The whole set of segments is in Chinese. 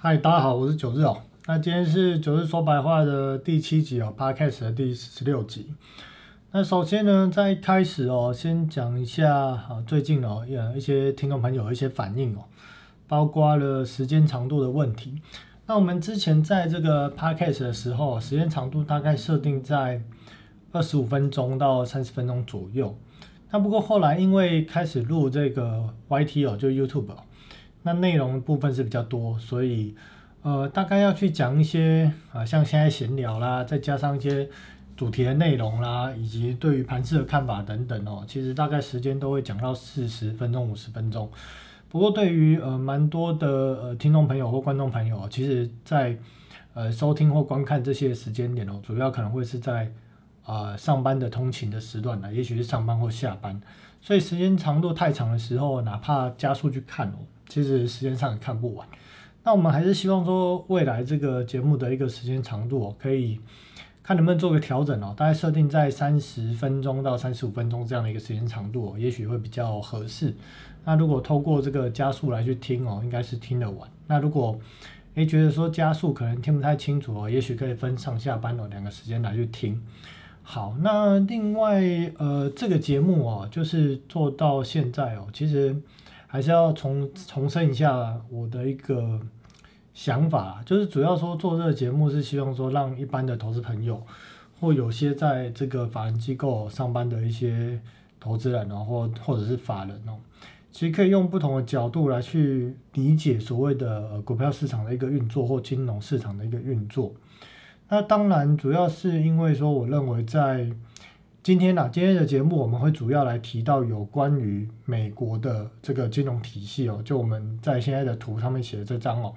嗨，大家好，我是九日哦。那今天是九日说白话的第七集哦，Podcast 的第十六集。那首先呢，在开始哦，先讲一下啊，最近哦，有一些听众朋友一些反应哦，包括了时间长度的问题。那我们之前在这个 Podcast 的时候，时间长度大概设定在二十五分钟到三十分钟左右。那不过后来因为开始录这个 YT 哦，就 YouTube。那内容部分是比较多，所以呃，大概要去讲一些啊，像现在闲聊啦，再加上一些主题的内容啦，以及对于盘市的看法等等哦，其实大概时间都会讲到四十分钟、五十分钟。不过对于呃蛮多的呃听众朋友或观众朋友，其实在呃收听或观看这些时间点哦，主要可能会是在啊上班的通勤的时段呢，也许是上班或下班，所以时间长度太长的时候，哪怕加速去看哦。其实时间上也看不完，那我们还是希望说未来这个节目的一个时间长度哦，可以看能不能做个调整哦，大概设定在三十分钟到三十五分钟这样的一个时间长度哦，也许会比较合适。那如果透过这个加速来去听哦，应该是听得完。那如果诶觉得说加速可能听不太清楚哦，也许可以分上下班哦两个时间来去听。好，那另外呃这个节目哦，就是做到现在哦，其实。还是要重重申一下我的一个想法，就是主要说做这个节目是希望说让一般的投资朋友，或有些在这个法人机构上班的一些投资人哦，或或者是法人哦，其实可以用不同的角度来去理解所谓的股票市场的一个运作或金融市场的一个运作。那当然主要是因为说，我认为在今天呢，今天的节目我们会主要来提到有关于美国的这个金融体系哦，就我们在现在的图上面写的这张哦，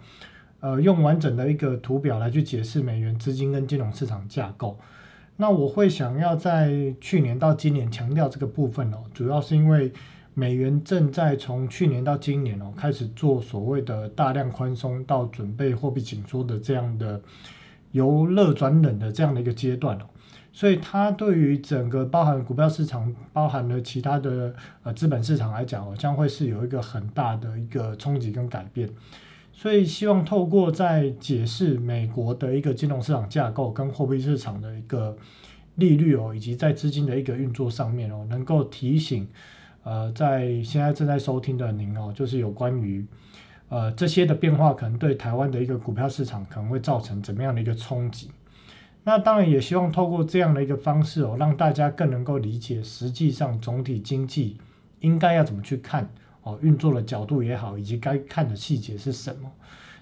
呃，用完整的一个图表来去解释美元资金跟金融市场架构。那我会想要在去年到今年强调这个部分哦，主要是因为美元正在从去年到今年哦，开始做所谓的大量宽松到准备货币紧缩的这样的由热转冷的这样的一个阶段哦。所以它对于整个包含股票市场、包含了其他的呃资本市场来讲哦，将会是有一个很大的一个冲击跟改变。所以希望透过在解释美国的一个金融市场架构跟货币市场的一个利率哦，以及在资金的一个运作上面哦，能够提醒呃在现在正在收听的您哦，就是有关于呃这些的变化可能对台湾的一个股票市场可能会造成怎么样的一个冲击。那当然也希望透过这样的一个方式哦，让大家更能够理解实际上总体经济应该要怎么去看哦，运作的角度也好，以及该看的细节是什么。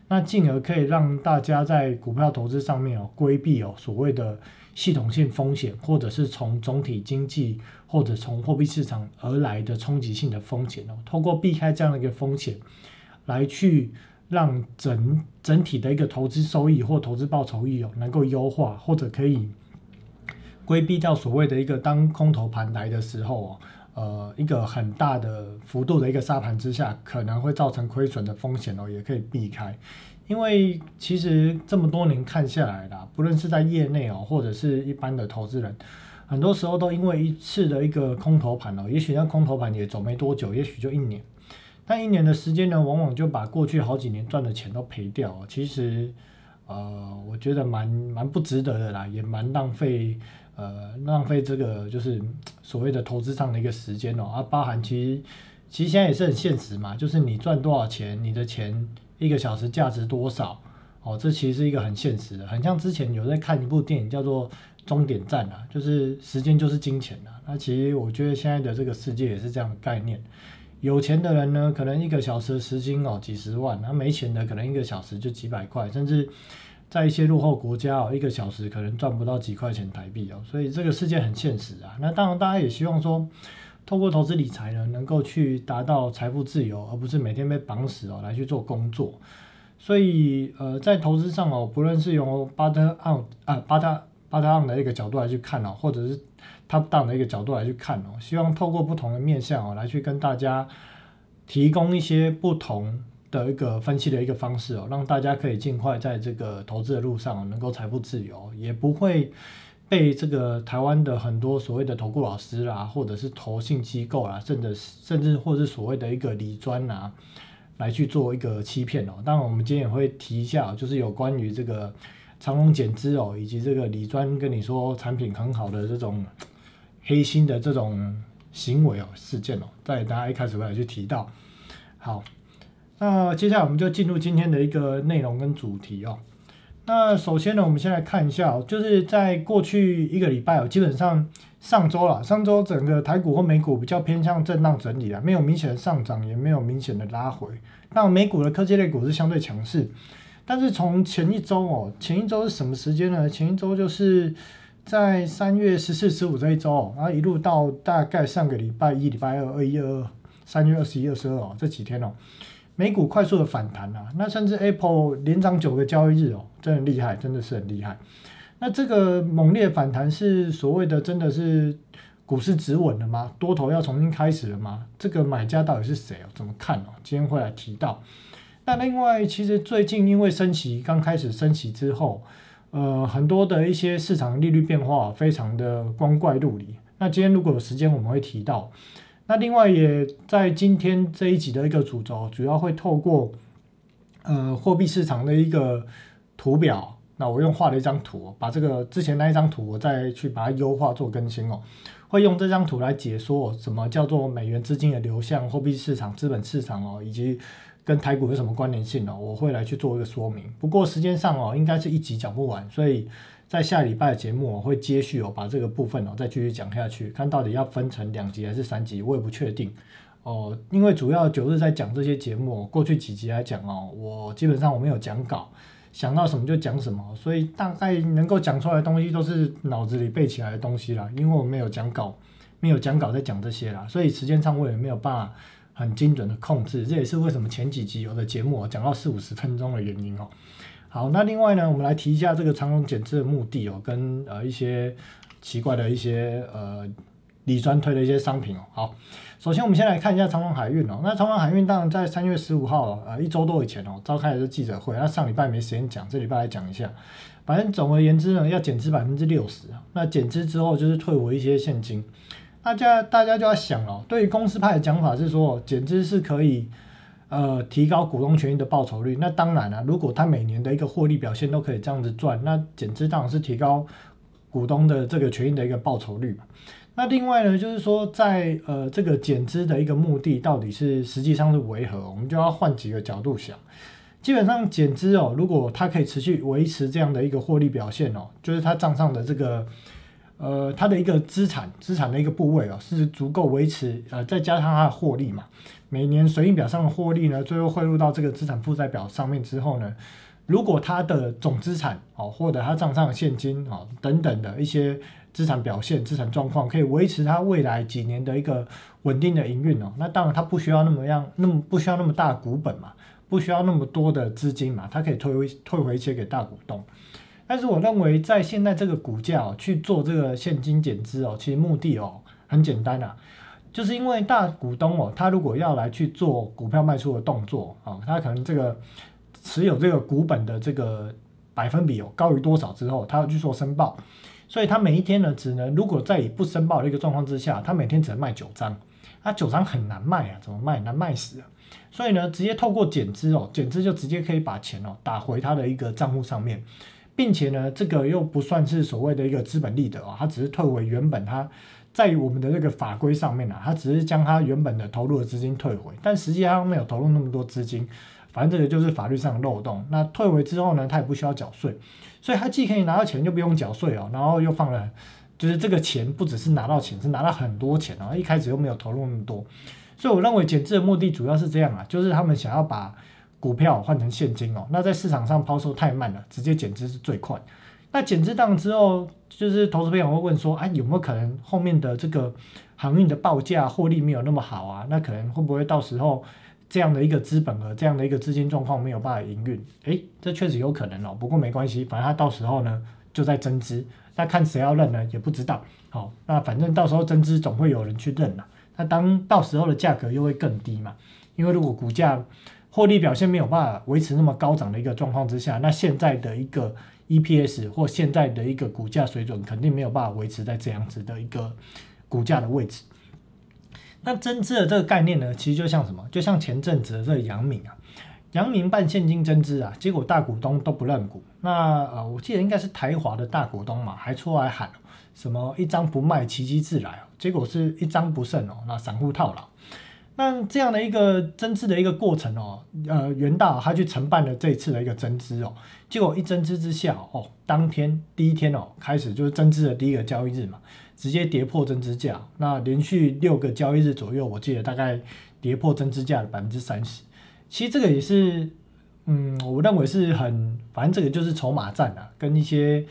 那进而可以让大家在股票投资上面哦，规避哦所谓的系统性风险，或者是从总体经济或者从货币市场而来的冲击性的风险哦，透过避开这样的一个风险来去。让整整体的一个投资收益或投资报酬率哦能够优化，或者可以规避掉所谓的一个当空头盘来的时候哦，呃一个很大的幅度的一个杀盘之下，可能会造成亏损的风险哦，也可以避开。因为其实这么多年看下来啦，不论是在业内哦，或者是一般的投资人，很多时候都因为一次的一个空头盘哦，也许那空头盘也走没多久，也许就一年。但一年的时间呢，往往就把过去好几年赚的钱都赔掉。其实，呃，我觉得蛮蛮不值得的啦，也蛮浪费，呃，浪费这个就是所谓的投资上的一个时间哦。啊，包含其实其实现在也是很现实嘛，就是你赚多少钱，你的钱一个小时价值多少哦，这其实是一个很现实的。很像之前有在看一部电影叫做《终点站》啊，就是时间就是金钱啊。那其实我觉得现在的这个世界也是这样的概念。有钱的人呢，可能一个小时时薪哦几十万，那没钱的可能一个小时就几百块，甚至在一些落后国家哦，一个小时可能赚不到几块钱台币哦，所以这个世界很现实啊。那当然，大家也希望说，透过投资理财呢，能够去达到财富自由，而不是每天被绑死哦来去做工作。所以呃，在投资上哦，不论是用巴特奥啊巴特巴特奥的一个角度来去看哦，或者是。Top down 的一个角度来去看哦，希望透过不同的面向哦，来去跟大家提供一些不同的一个分析的一个方式哦，让大家可以尽快在这个投资的路上能够财富自由，也不会被这个台湾的很多所谓的投顾老师啦，或者是投信机构啦，甚至甚至或是所谓的一个理专啊，来去做一个欺骗哦。当然，我们今天也会提一下，就是有关于这个长隆减资哦，以及这个李专跟你说产品很好的这种黑心的这种行为哦事件哦，在大家一开始会来去提到。好，那接下来我们就进入今天的一个内容跟主题哦。那首先呢，我们先来看一下，就是在过去一个礼拜哦，基本上上周了，上周整个台股或美股比较偏向震荡整理啊，没有明显的上涨，也没有明显的拉回。那美股的科技类股是相对强势，但是从前一周哦，前一周是什么时间呢？前一周就是在三月十四、十五这一周，然后一路到大概上个礼拜一、礼拜二、二一、二二、三月二十一、二十二哦，这几天哦。美股快速的反弹啊，那甚至 Apple 连涨九个交易日哦，真的厉害，真的是很厉害。那这个猛烈反弹是所谓的真的是股市止稳了吗？多头要重新开始了吗？这个买家到底是谁哦？怎么看哦？今天会来提到。那另外，其实最近因为升息刚开始升息之后，呃，很多的一些市场利率变化非常的光怪陆离。那今天如果有时间，我们会提到。那另外也在今天这一集的一个主轴，主要会透过呃货币市场的一个图表，那我用画了一张图，把这个之前那一张图我再去把它优化做更新哦，会用这张图来解说什么叫做美元资金的流向、货币市场、资本市场哦，以及跟台股有什么关联性哦，我会来去做一个说明。不过时间上哦，应该是一集讲不完，所以。在下礼拜的节目，我会接续哦，把这个部分哦再继续讲下去，看到底要分成两集还是三集，我也不确定哦。因为主要九日在讲这些节目，过去几集来讲哦，我基本上我没有讲稿，想到什么就讲什么，所以大概能够讲出来的东西都是脑子里背起来的东西啦。因为我没有讲稿，没有讲稿在讲这些啦，所以时间上我也没有办法很精准的控制，这也是为什么前几集有的节目我讲到四五十分钟的原因哦。好，那另外呢，我们来提一下这个长龙减脂的目的哦，跟呃一些奇怪的一些呃李专推的一些商品哦。好，首先我们先来看一下长龙海运哦。那长龙海运当然在三月十五号呃一周多以前哦召开的是记者会，那上礼拜没时间讲，这礼拜来讲一下。反正总而言之呢，要减资百分之六十那减资之后就是退回一些现金。大家大家就要想了，对于公司派的讲法是说减资是可以。呃，提高股东权益的报酬率，那当然了。如果他每年的一个获利表现都可以这样子赚，那减资当然是提高股东的这个权益的一个报酬率。那另外呢，就是说在呃这个减资的一个目的到底是实际上是为何，我们就要换几个角度想。基本上减资哦，如果它可以持续维持这样的一个获利表现哦，就是它账上的这个呃它的一个资产资产的一个部位哦，是足够维持呃再加上它的获利嘛。每年损益表上的获利呢，最后汇入到这个资产负债表上面之后呢，如果它的总资产哦，或者它账上的现金哦等等的一些资产表现、资产状况可以维持它未来几年的一个稳定的营运哦，那当然它不需要那么样，那么不需要那么大股本嘛，不需要那么多的资金嘛，它可以退回退回一些给大股东。但是我认为在现在这个股价哦去做这个现金减资哦，其实目的哦很简单啊。就是因为大股东哦，他如果要来去做股票卖出的动作啊，他可能这个持有这个股本的这个百分比哦高于多少之后，他要去做申报，所以他每一天呢只能如果在以不申报的一个状况之下，他每天只能卖九张，啊九张很难卖啊，怎么卖难卖死啊，所以呢直接透过减资哦，减资就直接可以把钱哦打回他的一个账户上面，并且呢这个又不算是所谓的一个资本利得哦，它只是退回原本它。在我们的这个法规上面啊，它只是将它原本的投入的资金退回，但实际上没有投入那么多资金，反正这个就是法律上的漏洞。那退回之后呢，它也不需要缴税，所以它既可以拿到钱就不用缴税哦，然后又放了，就是这个钱不只是拿到钱，是拿到很多钱哦，一开始又没有投入那么多，所以我认为减资的目的主要是这样啊，就是他们想要把股票换成现金哦，那在市场上抛售太慢了，直接减资是最快。那减资档之后，就是投资朋友会问说，啊，有没有可能后面的这个航运的报价获利没有那么好啊？那可能会不会到时候这样的一个资本额，这样的一个资金状况没有办法营运？诶，这确实有可能哦。不过没关系，反正它到时候呢就在增资，那看谁要认呢也不知道。好，那反正到时候增资总会有人去认了。那当到时候的价格又会更低嘛？因为如果股价获利表现没有办法维持那么高涨的一个状况之下，那现在的一个 EPS 或现在的一个股价水准肯定没有办法维持在这样子的一个股价的位置。那增资的这个概念呢，其实就像什么？就像前阵子的这个阳明啊，杨明办现金增资啊，结果大股东都不认股。那呃，我记得应该是台华的大股东嘛，还出来喊什么一张不卖，奇迹自来。结果是一张不剩哦，那散户套牢。那这样的一个增资的一个过程哦，呃，元大他去承办了这一次的一个增资哦，结果一增资之下哦，当天第一天哦，开始就是增资的第一个交易日嘛，直接跌破增资价，那连续六个交易日左右，我记得大概跌破增资价的百分之三十。其实这个也是，嗯，我认为是很，反正这个就是筹码战啊，跟一些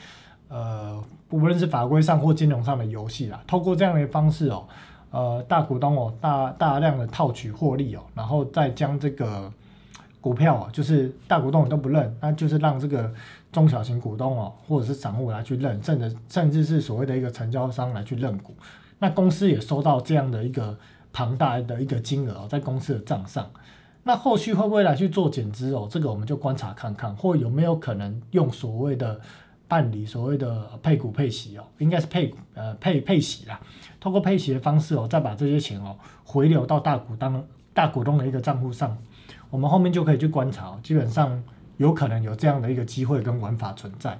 呃，无论是法规上或金融上的游戏啦，透过这样的方式哦。呃，大股东哦，大大量的套取获利哦，然后再将这个股票哦，就是大股东都不认，那就是让这个中小型股东哦，或者是散户来去认，甚至甚至是所谓的一个成交商来去认股，那公司也收到这样的一个庞大的一个金额哦在公司的账上，那后续会不会来去做减资哦？这个我们就观察看看，或有没有可能用所谓的。办理所谓的配股配息哦，应该是配股呃配配息啦，通过配息的方式哦，再把这些钱哦回流到大股当大股东的一个账户上，我们后面就可以去观察，基本上有可能有这样的一个机会跟玩法存在。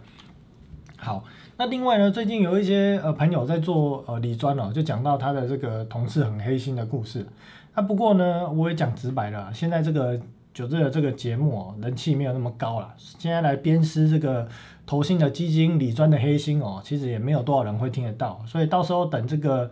好，那另外呢，最近有一些呃朋友在做呃理专哦，就讲到他的这个同事很黑心的故事。那不过呢，我也讲直白了，现在这个九日的这个节目哦，人气没有那么高了，现在来鞭尸这个。投信的基金、理专的黑心哦，其实也没有多少人会听得到，所以到时候等这个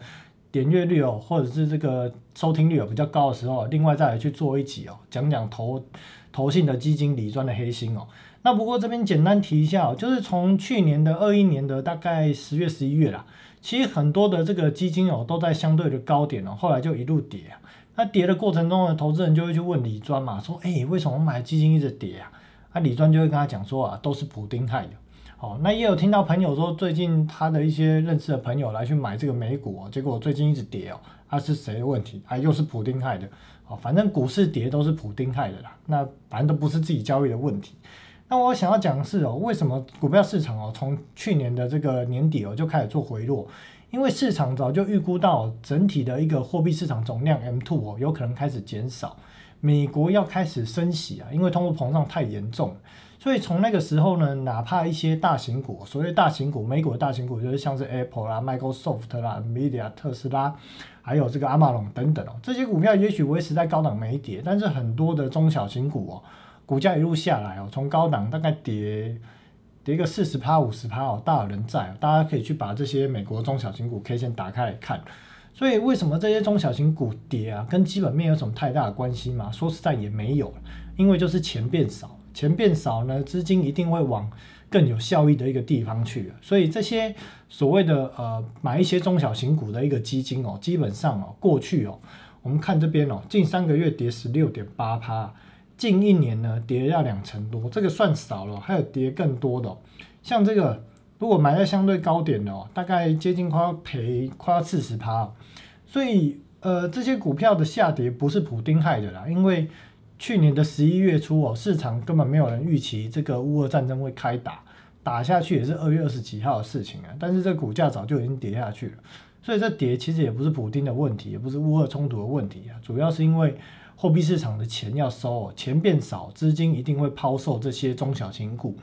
点阅率哦，或者是这个收听率有比较高的时候，另外再来去做一集哦，讲讲投投信的基金、理专的黑心哦。那不过这边简单提一下哦，就是从去年的二一年的大概十月、十一月啦，其实很多的这个基金哦都在相对的高点哦，后来就一路跌啊。那跌的过程中呢，投资人就会去问李专嘛，说哎，为什么我买基金一直跌啊？那李专就会跟他讲说啊，都是普丁害的。哦，那也有听到朋友说，最近他的一些认识的朋友来去买这个美股哦，结果最近一直跌哦，啊是谁的问题？啊又是普丁害的，哦，反正股市跌都是普丁害的啦，那反正都不是自己交易的问题。那我想要讲的是哦，为什么股票市场哦，从去年的这个年底哦就开始做回落？因为市场早就预估到整体的一个货币市场总量 M two 哦，有可能开始减少，美国要开始升息啊，因为通货膨胀太严重。所以从那个时候呢，哪怕一些大型股，所谓大型股，美股的大型股就是像是 Apple 啦、Microsoft 啦、Nvidia、特斯拉，还有这个阿马龙等等哦，这些股票也许维持在高档没跌，但是很多的中小型股哦，股价一路下来哦，从高档大概跌跌个四十趴、五十趴哦，大有人在，大家可以去把这些美国中小型股 K 线打开来看。所以为什么这些中小型股跌啊，跟基本面有什么太大的关系吗？说实在也没有，因为就是钱变少。钱变少呢，资金一定会往更有效益的一个地方去。所以这些所谓的呃买一些中小型股的一个基金哦，基本上哦过去哦，我们看这边哦，近三个月跌十六点八趴，近一年呢跌要两成多，这个算少了，还有跌更多的，像这个如果买在相对高点的哦，大概接近快要赔快要四十趴，所以呃这些股票的下跌不是普丁害的啦，因为。去年的十一月初哦，市场根本没有人预期这个乌俄战争会开打，打下去也是二月二十几号的事情啊。但是这股价早就已经跌下去了，所以这跌其实也不是补丁的问题，也不是乌俄冲突的问题啊，主要是因为货币市场的钱要收哦，钱变少，资金一定会抛售这些中小型股，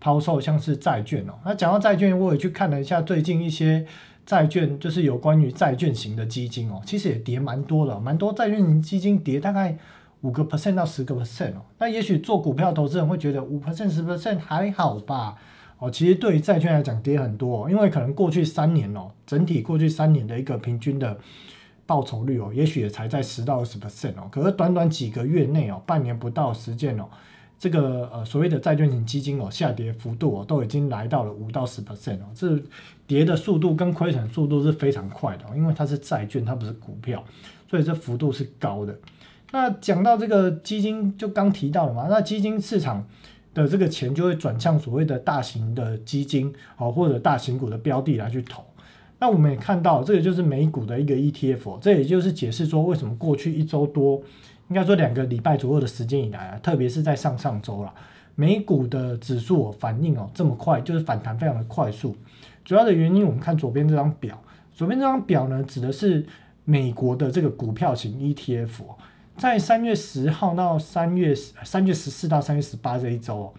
抛售像是债券哦。那讲到债券，我也去看了一下最近一些债券，就是有关于债券型的基金哦，其实也跌蛮多的，蛮多债券型基金跌大概。五个 percent 到十个 percent 哦，那也许做股票投资人会觉得五 percent 十 percent 还好吧？哦，其实对于债券来讲跌很多，因为可能过去三年哦，整体过去三年的一个平均的报酬率哦，也许也才在十到二十 percent 哦，可是短短几个月内哦，半年不到时间哦，这个呃所谓的债券型基金哦，下跌幅度哦，都已经来到了五到十 percent 哦，这跌的速度跟亏损速度是非常快的，因为它是债券，它不是股票，所以这幅度是高的。那讲到这个基金，就刚提到了嘛，那基金市场的这个钱就会转向所谓的大型的基金，哦或者大型股的标的来去投。那我们也看到，这个就是美股的一个 ETF，这也就是解释说为什么过去一周多，应该说两个礼拜左右的时间以来啊，特别是在上上周了，美股的指数反应哦这么快，就是反弹非常的快速。主要的原因，我们看左边这张表，左边这张表呢，指的是。美国的这个股票型 ETF，在三月十号到三月三月十四到三月十八这一周哦，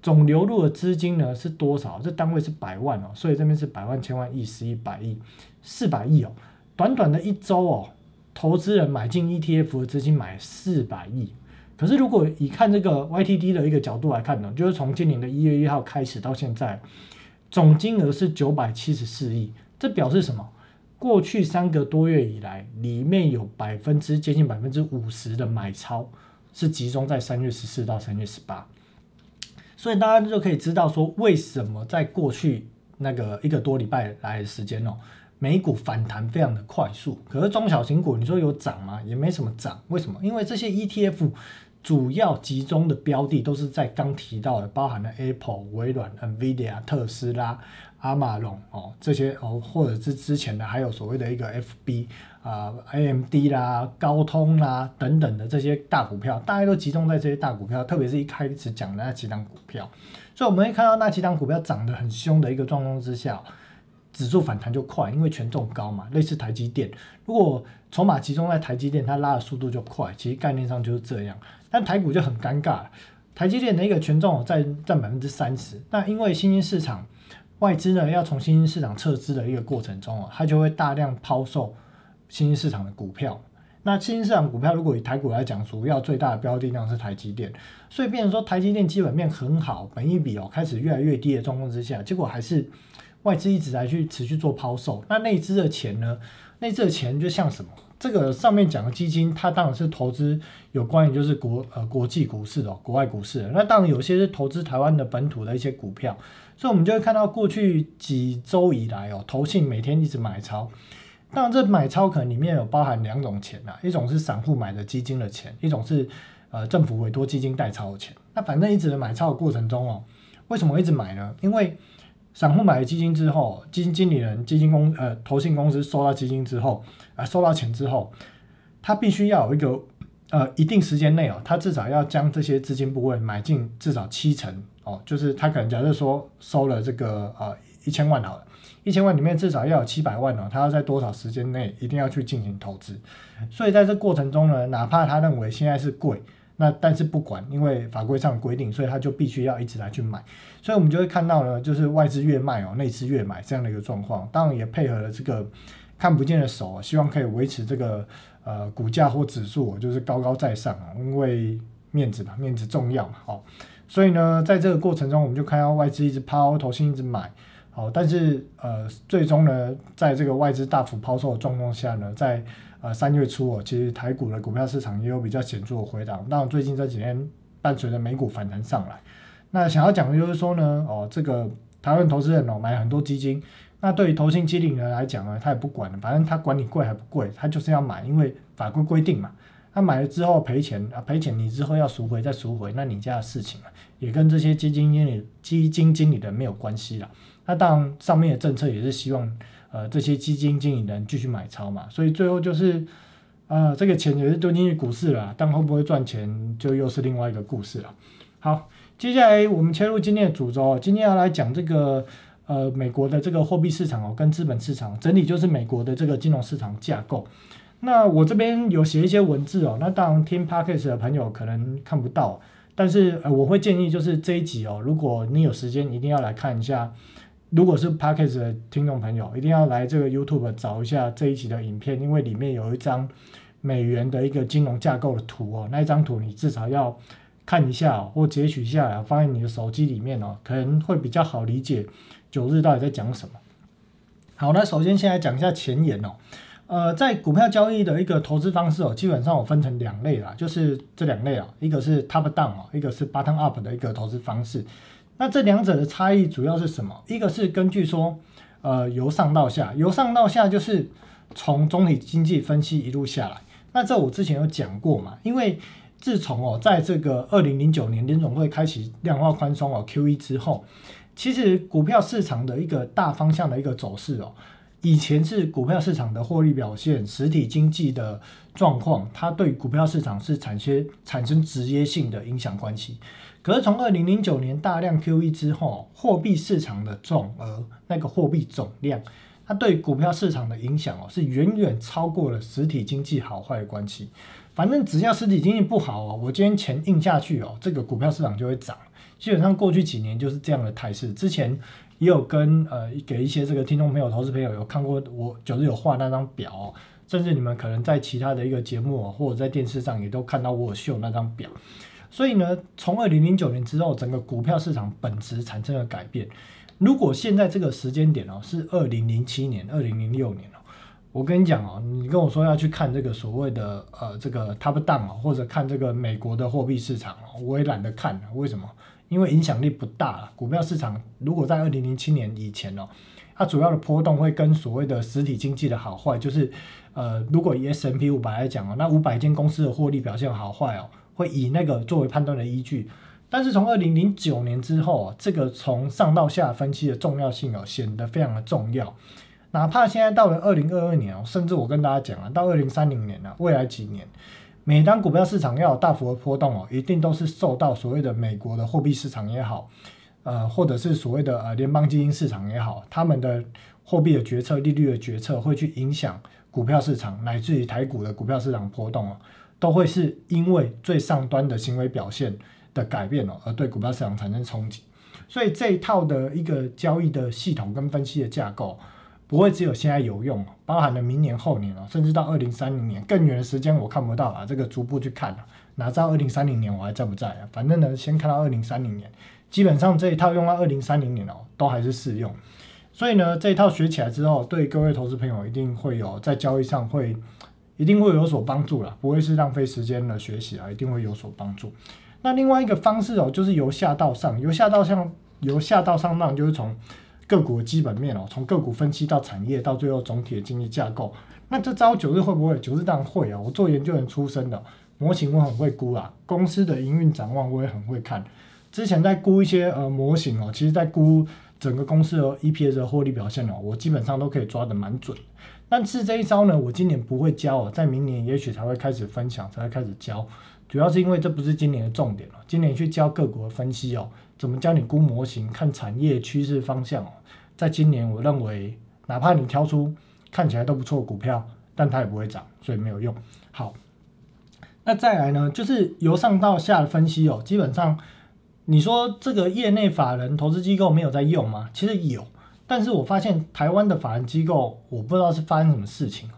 总流入的资金呢是多少？这单位是百万哦，所以这边是百万、千万、亿、十亿、百亿、四百亿哦。短短的一周哦，投资人买进 ETF 的资金买四百亿。可是如果以看这个 YTD 的一个角度来看呢，就是从今年的一月一号开始到现在，总金额是九百七十四亿。这表示什么？过去三个多月以来，里面有百分之接近百分之五十的买超是集中在三月十四到三月十八。所以大家就可以知道说，为什么在过去那个一个多礼拜来的时间哦。美股反弹非常的快速，可是中小型股你说有涨吗？也没什么涨，为什么？因为这些 ETF 主要集中的标的都是在刚提到的，包含了 Apple、微软、NVIDIA、特斯拉、阿马龙哦这些哦，或者是之前的还有所谓的一个 FB 啊、AMD 啦、高通啦等等的这些大股票，大家都集中在这些大股票，特别是一开始讲的那几档股票，所以我们会看到那几档股票涨得很凶的一个状况之下。指数反弹就快，因为权重高嘛，类似台积电。如果筹码集中在台积电，它拉的速度就快。其实概念上就是这样。但台股就很尴尬，台积电的一个权重在占百分之三十。那因为新兴市场外资呢要从新兴市场撤资的一个过程中啊，它就会大量抛售新兴市场的股票。那新兴市场股票如果以台股来讲，主要最大的标的量是台积电，所以变成说台积电基本面很好，本益比哦开始越来越低的状况之下，结果还是。外资一直在去持续做抛售，那内资的钱呢？内资的钱就像什么？这个上面讲的基金，它当然是投资有关于就是国呃国际股市的，国外股市。那当然有些是投资台湾的本土的一些股票，所以我们就会看到过去几周以来哦，投信每天一直买超。当然这买超可能里面有包含两种钱呐，一种是散户买的基金的钱，一种是呃政府委托基金代抄的钱。那反正一直买超的过程中哦，为什么一直买呢？因为散户买了基金之后，基金经理人、基金公呃投信公司收到基金之后，啊收到钱之后，他必须要有一个呃一定时间内哦，他至少要将这些资金部位买进至少七成哦，就是他可能假设说收了这个呃一千万好了，一千万里面至少要有七百万哦，他要在多少时间内一定要去进行投资，所以在这过程中呢，哪怕他认为现在是贵。那但是不管，因为法规上规定，所以他就必须要一直来去买，所以我们就会看到呢，就是外资越卖哦，内资越买这样的一个状况。当然也配合了这个看不见的手，希望可以维持这个呃股价或指数就是高高在上啊，因为面子嘛，面子重要嘛，哦，所以呢，在这个过程中，我们就看到外资一直抛，投信一直买，好，但是呃，最终呢，在这个外资大幅抛售的状况下呢，在呃，三月初哦，其实台股的股票市场也有比较显著的回档。那最近这几天伴随着美股反弹上来，那想要讲的就是说呢，哦，这个台湾投资人哦买很多基金，那对于投信机灵人来讲呢，他也不管了，反正他管你贵还不贵，他就是要买，因为法规规定嘛。他买了之后赔钱啊，赔钱你之后要赎回再赎回，那你家的事情啊，也跟这些基金经理、基金经理的没有关系了。那当然上面的政策也是希望。呃，这些基金经理人继续买超嘛，所以最后就是，呃，这个钱也是丢进去股市了，但会不会赚钱，就又是另外一个故事了。好，接下来我们切入今天的主轴，今天要来讲这个呃美国的这个货币市场哦，跟资本市场整体就是美国的这个金融市场架构。那我这边有写一些文字哦，那当然听 podcast 的朋友可能看不到，但是呃我会建议就是这一集哦，如果你有时间，一定要来看一下。如果是 Podcast 的听众朋友，一定要来这个 YouTube 找一下这一集的影片，因为里面有一张美元的一个金融架构的图哦。那一张图你至少要看一下或截取下来，放在你的手机里面哦，可能会比较好理解九日到底在讲什么。好，那首先先来讲一下前言哦。呃，在股票交易的一个投资方式哦，基本上我分成两类啦，就是这两类啊，一个是 Top Down 哦，一个是 Bottom Up 的一个投资方式。那这两者的差异主要是什么？一个是根据说，呃，由上到下，由上到下就是从总体经济分析一路下来。那这我之前有讲过嘛？因为自从哦，在这个二零零九年联总会开启量化宽松哦 Q E 之后，其实股票市场的一个大方向的一个走势哦，以前是股票市场的获利表现、实体经济的状况，它对股票市场是产生产生直接性的影响关系。可是从二零零九年大量 QE 之后，货币市场的总额那个货币总量它对股票市场的影响哦，是远远超过了实体经济好坏的关系。反正只要实体经济不好哦，我今天钱印下去哦，这个股票市场就会涨。基本上过去几年就是这样的态势。之前也有跟呃给一些这个听众朋友、投资朋友有看过我九日有画那张表，哦，甚至你们可能在其他的一个节目或者在电视上也都看到我秀那张表。所以呢，从二零零九年之后，整个股票市场本质产生了改变。如果现在这个时间点哦是二零零七年、二零零六年，我跟你讲哦，你跟我说要去看这个所谓的呃这个 top down 哦，或者看这个美国的货币市场哦，我也懒得看。为什么？因为影响力不大。股票市场如果在二零零七年以前哦，它主要的波动会跟所谓的实体经济的好坏，就是呃，如果以 S M P 五百来讲哦，那五百间公司的获利表现好坏哦。会以那个作为判断的依据，但是从二零零九年之后，这个从上到下分析的重要性哦显得非常的重要。哪怕现在到了二零二二年哦，甚至我跟大家讲啊，到二零三零年啊，未来几年，每当股票市场要有大幅的波动哦，一定都是受到所谓的美国的货币市场也好，呃，或者是所谓的呃联邦基金市场也好，他们的货币的决策、利率的决策会去影响股票市场，乃至于台股的股票市场波动哦。都会是因为最上端的行为表现的改变哦，而对股票市场产生冲击。所以这一套的一个交易的系统跟分析的架构，不会只有现在有用，包含了明年后年哦，甚至到二零三零年更远的时间我看不到啊。这个逐步去看啊，哪知道二零三零年我还在不在啊？反正呢，先看到二零三零年，基本上这一套用到二零三零年哦，都还是适用。所以呢，这一套学起来之后，对各位投资朋友一定会有在交易上会。一定会有所帮助了，不会是浪费时间的学习啊，一定会有所帮助。那另外一个方式哦，就是由下到上，由下到上，由下到上，那就是从个股的基本面哦，从个股分析到产业，到最后总体的经济架构。那这招九日会不会？九日当然会啊，我做研究员出身的，模型我很会估啊，公司的营运展望我也很会看。之前在估一些呃模型哦，其实在估整个公司的 EPS 的获利表现哦，我基本上都可以抓得蛮准。但是这一招呢，我今年不会教哦，在明年也许才会开始分享，才会开始教。主要是因为这不是今年的重点了。今年去教个股的分析哦，怎么教你估模型、看产业趋势方向哦。在今年，我认为哪怕你挑出看起来都不错的股票，但它也不会涨，所以没有用。好，那再来呢，就是由上到下的分析哦。基本上，你说这个业内法人、投资机构没有在用吗？其实有。但是我发现台湾的法人机构，我不知道是发生什么事情，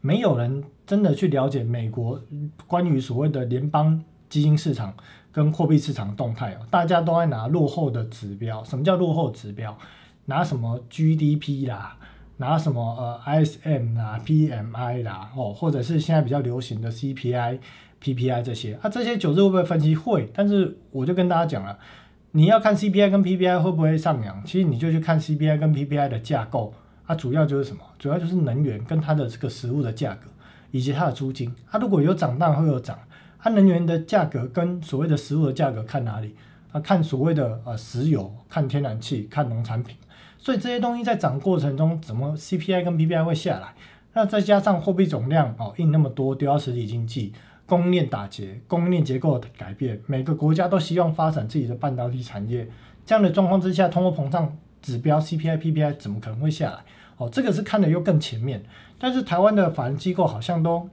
没有人真的去了解美国关于所谓的联邦基金市场跟货币市场动态哦，大家都在拿落后的指标。什么叫落后指标？拿什么 GDP 啦，拿什么呃 ISM 啦、PMI 啦，哦，或者是现在比较流行的 CPI、PPI 这些啊，这些九日会不会分析？会，但是我就跟大家讲了。你要看 CPI 跟 PPI 会不会上扬，其实你就去看 CPI 跟 PPI 的架构，它主要就是什么？主要就是能源跟它的这个食物的价格，以及它的租金。它如果有涨，当然会有涨。它能源的价格跟所谓的食物的价格看哪里？啊，看所谓的呃石油，看天然气，看农产品。所以这些东西在涨过程中，怎么 CPI 跟 PPI 会下来？那再加上货币总量哦印那么多，丢到实体经济。供应链打结，供应链结构的改变，每个国家都希望发展自己的半导体产业。这样的状况之下，通货膨胀指标 CPI、PPI 怎么可能会下来？哦，这个是看的又更前面。但是台湾的法人机构好像都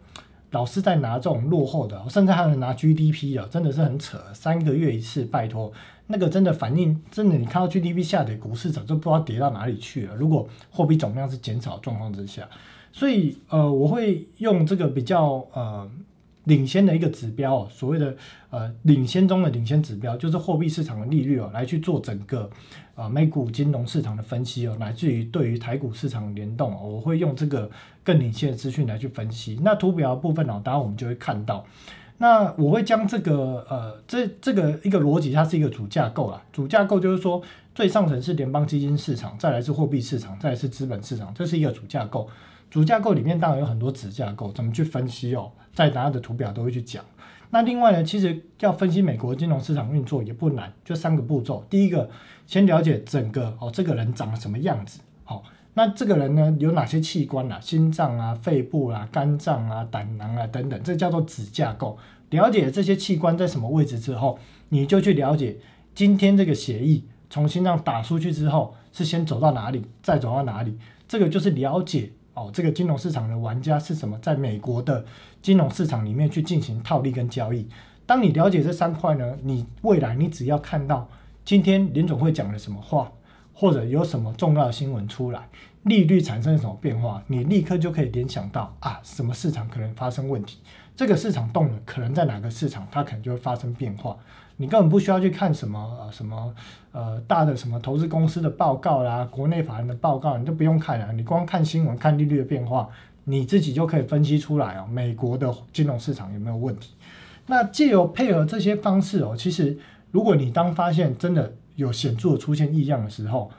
老是在拿这种落后的，甚至还能拿 GDP 的，真的是很扯。三个月一次，拜托，那个真的反应真的，你看到 GDP 下跌，股市早就不知道跌到哪里去了。如果货币总量是减少状况之下，所以呃，我会用这个比较呃。领先的一个指标，所谓的呃领先中的领先指标，就是货币市场的利率哦，来去做整个啊美股金融市场的分析哦，乃至于对于台股市场联动，我会用这个更领先的资讯来去分析。那图表部分呢，当然我们就会看到，那我会将这个呃这这个一个逻辑，它是一个主架构啦，主架构就是说最上层是联邦基金市场，再来是货币市场，再来是资本市场，这是一个主架构。主架构里面当然有很多子架构，怎么去分析哦？在大家的图表都会去讲。那另外呢，其实要分析美国金融市场运作也不难，就三个步骤。第一个，先了解整个哦，这个人长什么样子？好，那这个人呢有哪些器官啊？心脏啊、肺部啊、肝脏啊、胆囊啊等等，这叫做子架构。了解这些器官在什么位置之后，你就去了解今天这个血液从心脏打出去之后是先走到哪里，再走到哪里。这个就是了解哦，这个金融市场的玩家是什么，在美国的金融市场里面去进行套利跟交易。当你了解这三块呢，你未来你只要看到今天联总会讲了什么话，或者有什么重要的新闻出来，利率产生什么变化，你立刻就可以联想到啊，什么市场可能发生问题，这个市场动了，可能在哪个市场它可能就会发生变化。你根本不需要去看什么呃什么呃大的什么投资公司的报告啦，国内法人的报告，你都不用看了，你光看新闻、看利率的变化，你自己就可以分析出来哦，美国的金融市场有没有问题？那借由配合这些方式哦，其实如果你当发现真的有显著的出现异样的时候，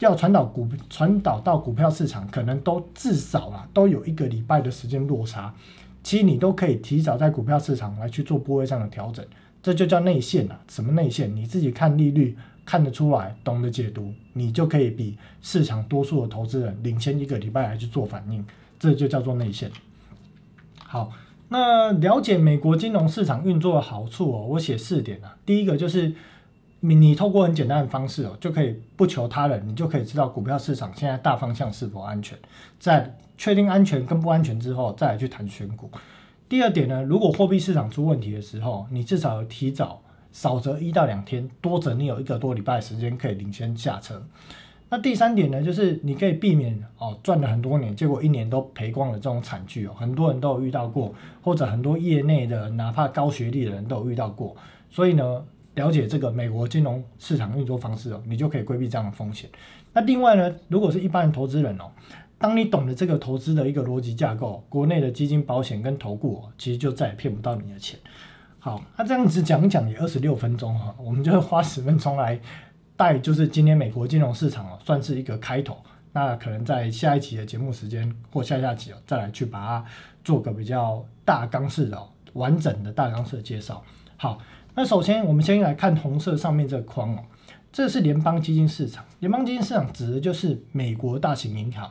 要传导股传导到股票市场，可能都至少啊都有一个礼拜的时间落差，其实你都可以提早在股票市场来去做波位上的调整。这就叫内线啊，什么内线？你自己看利率看得出来，懂得解读，你就可以比市场多数的投资人领先一个礼拜来去做反应，这就叫做内线。好，那了解美国金融市场运作的好处哦，我写四点啊。第一个就是你你透过很简单的方式哦，就可以不求他人，你就可以知道股票市场现在大方向是否安全，在确定安全跟不安全之后，再来去谈选股。第二点呢，如果货币市场出问题的时候，你至少提早少则一到两天，多则你有一个多礼拜的时间可以领先下车。那第三点呢，就是你可以避免哦赚了很多年，结果一年都赔光了这种惨剧哦，很多人都有遇到过，或者很多业内的哪怕高学历的人都有遇到过。所以呢，了解这个美国金融市场运作方式哦，你就可以规避这样的风险。那另外呢，如果是一般投资人哦。当你懂得这个投资的一个逻辑架构，国内的基金、保险跟投顾，其实就再也骗不到你的钱。好，那这样子讲一讲也二十六分钟哈，我们就花十分钟来带，就是今天美国金融市场，算是一个开头。那可能在下一集的节目时间或下下集哦，再来去把它做个比较大纲式的、完整的大纲式的介绍。好，那首先我们先来看红色上面这个框哦，这是联邦基金市场。联邦基金市场指的就是美国大型银行。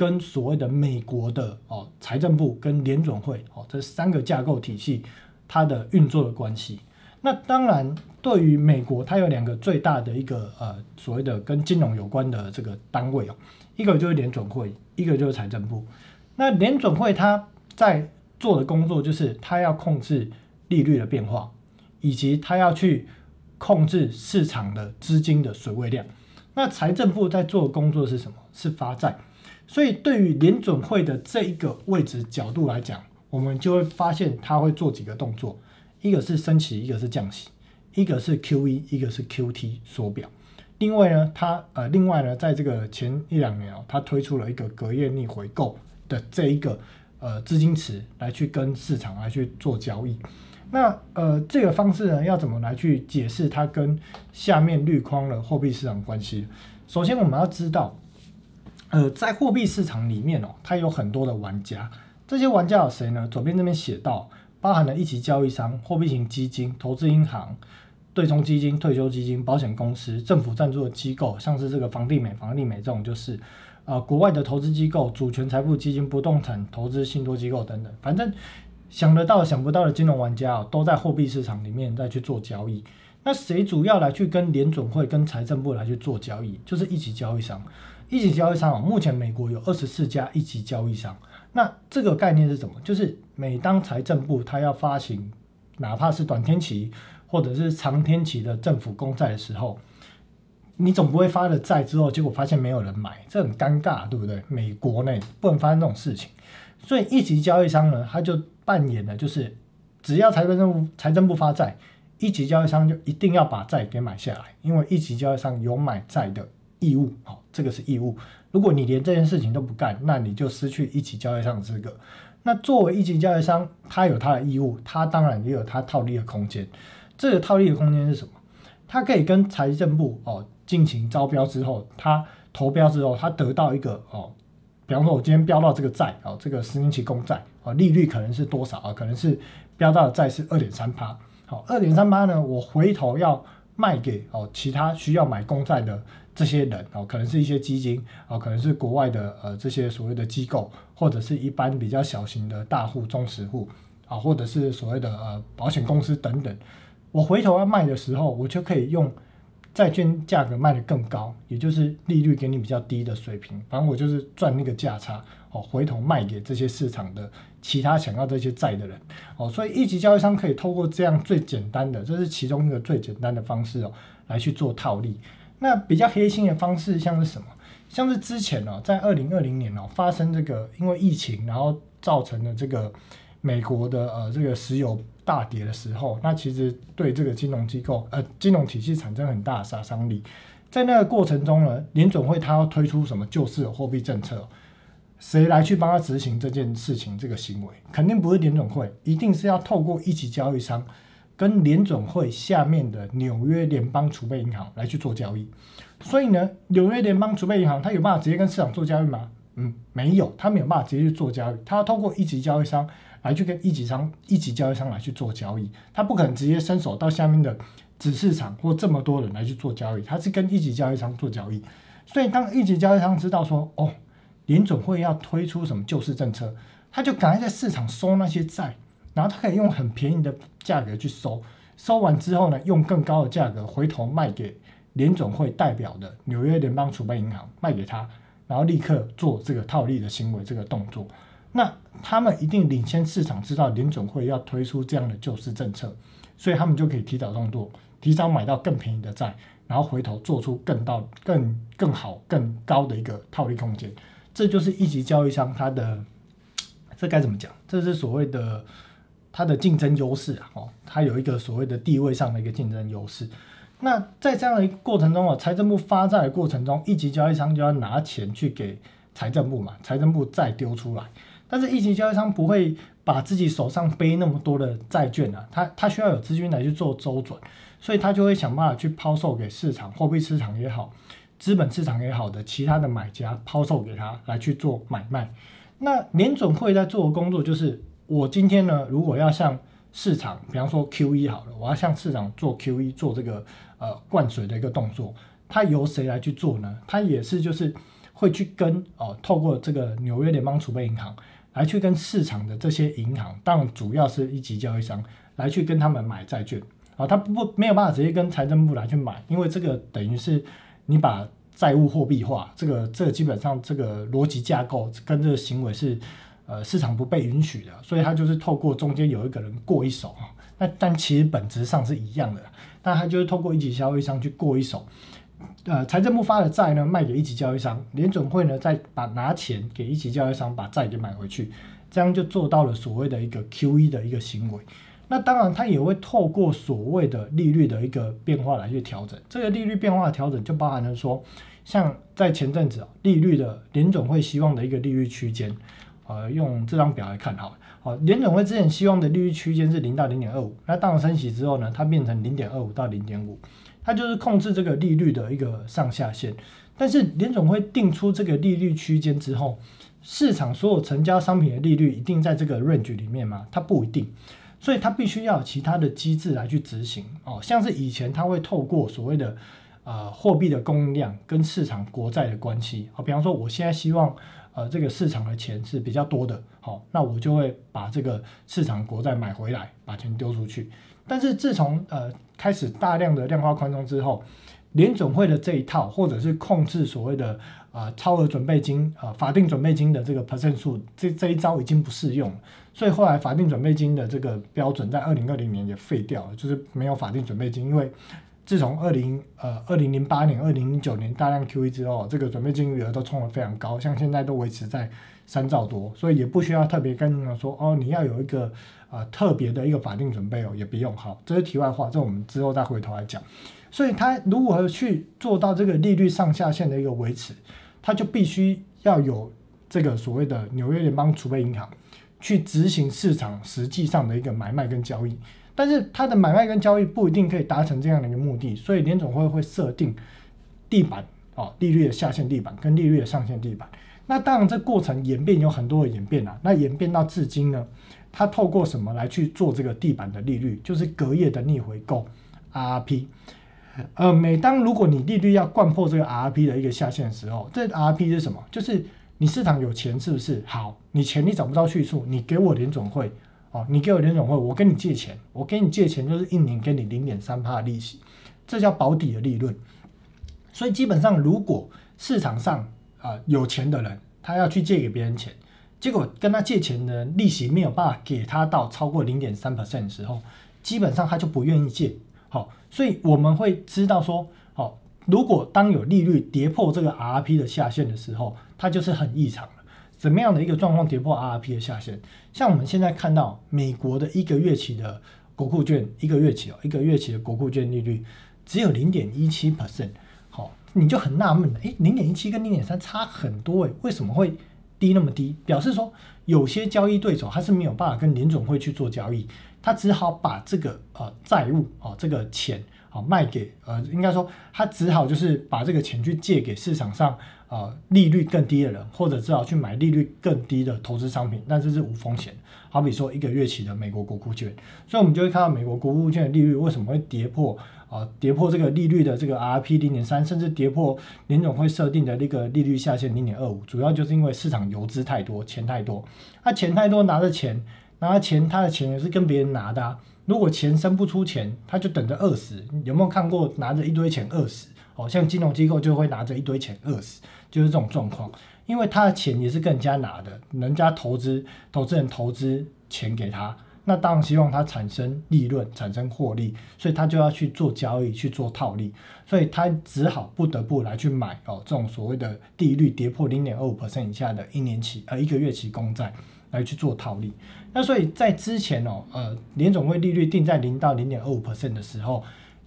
跟所谓的美国的哦财政部跟联准会哦这三个架构体系它的运作的关系，那当然对于美国它有两个最大的一个呃所谓的跟金融有关的这个单位哦，一个就是联准会，一个就是财政部。那联准会它在做的工作就是它要控制利率的变化，以及它要去控制市场的资金的水位量。那财政部在做的工作是什么？是发债。所以，对于联准会的这一个位置角度来讲，我们就会发现它会做几个动作：一个是升息，一个是降息；一个是 QE，一个是 QT 缩表。另外呢，它呃，另外呢，在这个前一两年哦，它推出了一个隔夜逆回购的这一个呃资金池来去跟市场来去做交易。那呃，这个方式呢，要怎么来去解释它跟下面绿框的货币市场关系？首先，我们要知道。呃，在货币市场里面哦，它有很多的玩家。这些玩家有谁呢？左边这边写到，包含了一级交易商、货币型基金、投资银行、对冲基金、退休基金、保险公司、政府赞助的机构，像是这个房地美、房地美这种，就是呃国外的投资机构、主权财富基金、不动产投资信托机构等等。反正想得到、想不到的金融玩家哦，都在货币市场里面再去做交易。那谁主要来去跟联准会、跟财政部来去做交易？就是一级交易商。一级交易商啊，目前美国有二十四家一级交易商。那这个概念是什么？就是每当财政部它要发行，哪怕是短天期或者是长天期的政府公债的时候，你总不会发了债之后，结果发现没有人买，这很尴尬，对不对？美国内不能发生这种事情，所以一级交易商呢，他就扮演的就是，只要财政部财政部发债，一级交易商就一定要把债给买下来，因为一级交易商有买债的。义务，好，这个是义务。如果你连这件事情都不干，那你就失去一级交易商的资格。那作为一级交易商，他有他的义务，他当然也有他套利的空间。这个套利的空间是什么？他可以跟财政部哦进行招标之后，他投标之后，他得到一个哦，比方说我今天标到这个债哦，这个十年期公债哦，利率可能是多少啊？可能是标到的债是二点三八。好，二点三八呢，我回头要卖给哦其他需要买公债的。这些人哦，可能是一些基金啊，可能是国外的呃这些所谓的机构，或者是一般比较小型的大户、中实户啊，或者是所谓的呃保险公司等等。我回头要卖的时候，我就可以用债券价格卖得更高，也就是利率给你比较低的水平，反正我就是赚那个价差哦，回头卖给这些市场的其他想要这些债的人哦，所以一级交易商可以透过这样最简单的，这是其中一个最简单的方式哦，来去做套利。那比较黑心的方式像是什么？像是之前哦，在二零二零年哦，发生这个因为疫情，然后造成的这个美国的呃这个石油。大跌的时候，那其实对这个金融机构呃金融体系产生很大的杀伤力。在那个过程中呢，联总会它要推出什么救市货币政策，谁来去帮他执行这件事情？这个行为肯定不是联总会，一定是要透过一级交易商跟联总会下面的纽约联邦储备银行来去做交易。所以呢，纽约联邦储备银行它有办法直接跟市场做交易吗？嗯，没有，它没有办法直接去做交易，它要透过一级交易商。来去跟一级商、一级交易商来去做交易，他不可能直接伸手到下面的子市场或这么多人来去做交易，他是跟一级交易商做交易。所以当一级交易商知道说，哦，联总会要推出什么救市政策，他就赶快在市场收那些债，然后他可以用很便宜的价格去收，收完之后呢，用更高的价格回头卖给联总会代表的纽约联邦储备银行，卖给他，然后立刻做这个套利的行为，这个动作。那他们一定领先市场，知道联总会要推出这样的救市政策，所以他们就可以提早动作，提早买到更便宜的债，然后回头做出更到更更好、更高的一个套利空间。这就是一级交易商他的，这该怎么讲？这是所谓的它的竞争优势啊！哦，它有一个所谓的地位上的一个竞争优势。那在这样的一个过程中啊，财政部发债的过程中，一级交易商就要拿钱去给财政部嘛，财政部再丢出来。但是一级交易商不会把自己手上背那么多的债券啊，他他需要有资金来去做周转，所以他就会想办法去抛售给市场，货币市场也好，资本市场也好的其他的买家抛售给他来去做买卖。那联准会在做的工作就是，我今天呢，如果要向市场，比方说 Q E 好了，我要向市场做 Q E 做这个呃灌水的一个动作，它由谁来去做呢？它也是就是会去跟哦，透过这个纽约联邦储备银行。来去跟市场的这些银行，当然主要是一级交易商来去跟他们买债券啊，他不没有办法直接跟财政部来去买，因为这个等于是你把债务货币化，这个这个基本上这个逻辑架构跟这个行为是呃市场不被允许的，所以他就是透过中间有一个人过一手啊，那但其实本质上是一样的，那他就是透过一级交易商去过一手。呃，财政部发的债呢，卖给一级交易商，联总会呢再把拿钱给一级交易商，把债给买回去，这样就做到了所谓的一个 QE 的一个行为。那当然，它也会透过所谓的利率的一个变化来去调整。这个利率变化的调整，就包含了说，像在前阵子啊，利率的联总会希望的一个利率区间，呃，用这张表来看好，好，联总会之前希望的利率区间是零到零点二五，那当升息之后呢，它变成零点二五到零点五。它就是控制这个利率的一个上下限，但是联总会定出这个利率区间之后，市场所有成交商品的利率一定在这个 range 里面吗？它不一定，所以它必须要其他的机制来去执行哦，像是以前它会透过所谓的呃货币的供应量跟市场国债的关系，好，比方说我现在希望呃这个市场的钱是比较多的，好，那我就会把这个市场国债买回来，把钱丢出去。但是自从呃开始大量的量化宽松之后，联总会的这一套，或者是控制所谓的啊超额准备金啊法定准备金的这个 percent 数，这这一招已经不适用，所以后来法定准备金的这个标准在二零二零年也废掉了，就是没有法定准备金，因为自从二零呃二零零八年、二零零九年大量 QE 之后，这个准备金余额都冲得非常高，像现在都维持在三兆多，所以也不需要特别跟你们说哦，你要有一个。啊，特别的一个法定准备哦，也不用好，这是题外话，这我们之后再回头来讲。所以它如何去做到这个利率上下限的一个维持，它就必须要有这个所谓的纽约联邦储备银行去执行市场实际上的一个买卖跟交易。但是它的买卖跟交易不一定可以达成这样的一个目的，所以联总会会设定地板哦，利率的下限地板跟利率的上限地板。那当然这过程演变有很多的演变啊，那演变到至今呢？它透过什么来去做这个地板的利率？就是隔夜的逆回购 RRP。呃，每当如果你利率要灌破这个 RRP 的一个下限的时候，这 RRP 是什么？就是你市场有钱是不是？好，你钱你找不到去处，你给我联总会哦，你给我联总会，我跟你借钱，我跟你借钱就是一年给你零点三趴利息，这叫保底的利润。所以基本上，如果市场上啊有钱的人，他要去借给别人钱，结果跟他借钱的利息没有办法给他到超过零点三 percent 的时候，基本上他就不愿意借。好，所以我们会知道说，好，如果当有利率跌破这个 RP 的下限的时候，它就是很异常了。怎么样的一个状况跌破 RRP 的下限？像我们现在看到美国的一个月期的国库券，一个月期哦，一个月期的国库券利率只有零点一七 percent。好，你就很纳闷了，诶，零点一七跟零点三差很多诶，为什么会低那么低？表示说有些交易对手他是没有办法跟联总会去做交易，他只好把这个呃债务哦这个钱哦卖给呃应该说他只好就是把这个钱去借给市场上呃利率更低的人，或者只好去买利率更低的投资商品，但这是无风险。好比说一个月期的美国国库券，所以我们就会看到美国国库券的利率为什么会跌破。啊，跌破这个利率的这个 RP 零点三，甚至跌破联总会设定的那个利率下限零点二五，主要就是因为市场游资太多，钱太多。那钱太多，拿着钱，拿着钱，他的钱也是跟别人拿的。如果钱生不出钱，他就等着饿死。有没有看过拿着一堆钱饿死？哦，像金融机构就会拿着一堆钱饿死，就是这种状况。因为他的钱也是更加拿的，人家投资，投资人投资钱给他。那当然希望他产生利润、产生获利，所以他就要去做交易、去做套利，所以他只好不得不来去买哦这种所谓的利率跌破零点二五 percent 以下的一年期呃一个月期公债来去做套利。那所以在之前哦呃联总会利率定在零到零点二五 percent 的时候，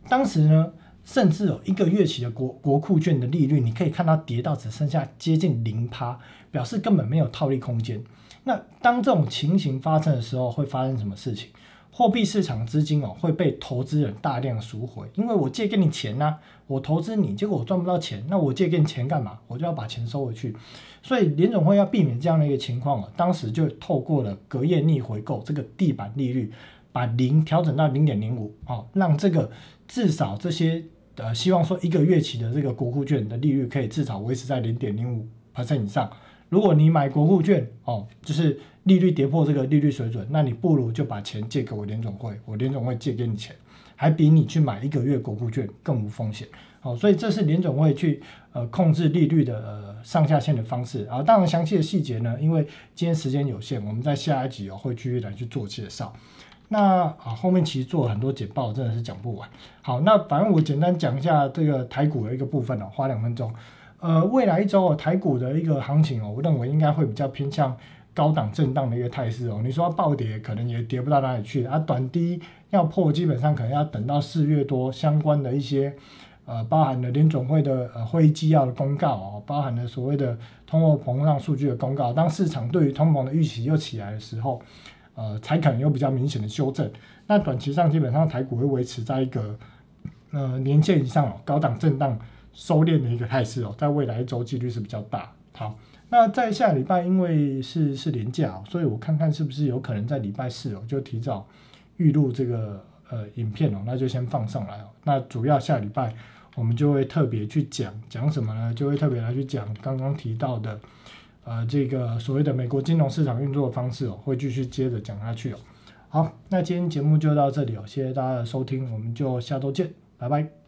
当时呢甚至有一个月期的国国库券的利率，你可以看到跌到只剩下接近零趴，表示根本没有套利空间。那当这种情形发生的时候，会发生什么事情？货币市场资金哦会被投资人大量赎回，因为我借给你钱呐，我投资你，结果我赚不到钱，那我借给你钱干嘛？我就要把钱收回去。所以联总会要避免这样的一个情况哦，当时就透过了隔夜逆回购这个地板利率，把零调整到零点零五哦，让这个至少这些呃希望说一个月期的这个国库券的利率可以至少维持在零点零五 percent 以上。如果你买国库券哦，就是利率跌破这个利率水准，那你不如就把钱借给我联总会，我联总会借给你钱，还比你去买一个月国库券更无风险。哦，所以这是联总会去呃控制利率的呃上下限的方式。啊，当然详细的细节呢，因为今天时间有限，我们在下一集哦会继续来去做介绍。那啊后面其实做了很多简报，真的是讲不完。好，那反正我简单讲一下这个台股的一个部分哦，花两分钟。呃，未来一周哦，台股的一个行情哦，我认为应该会比较偏向高档震荡的一个态势哦。你说暴跌，可能也跌不到哪里去啊。短低要破，基本上可能要等到四月多相关的一些呃，包含了联总会的呃会议纪要的公告哦，包含了所谓的通货膨胀数据的公告。当市场对于通膨的预期又起来的时候，呃，才可能有比较明显的修正。那短期上基本上台股会维持在一个呃年线以上哦，高档震荡。收敛的一个态势哦，在未来一周几率是比较大。好，那在下礼拜因为是是连假，所以我看看是不是有可能在礼拜四哦，就提早预录这个呃影片哦，那就先放上来哦。那主要下礼拜我们就会特别去讲讲什么呢？就会特别来去讲刚刚提到的呃这个所谓的美国金融市场运作的方式哦，会继续接着讲下去哦。好，那今天节目就到这里哦，谢谢大家的收听，我们就下周见，拜拜。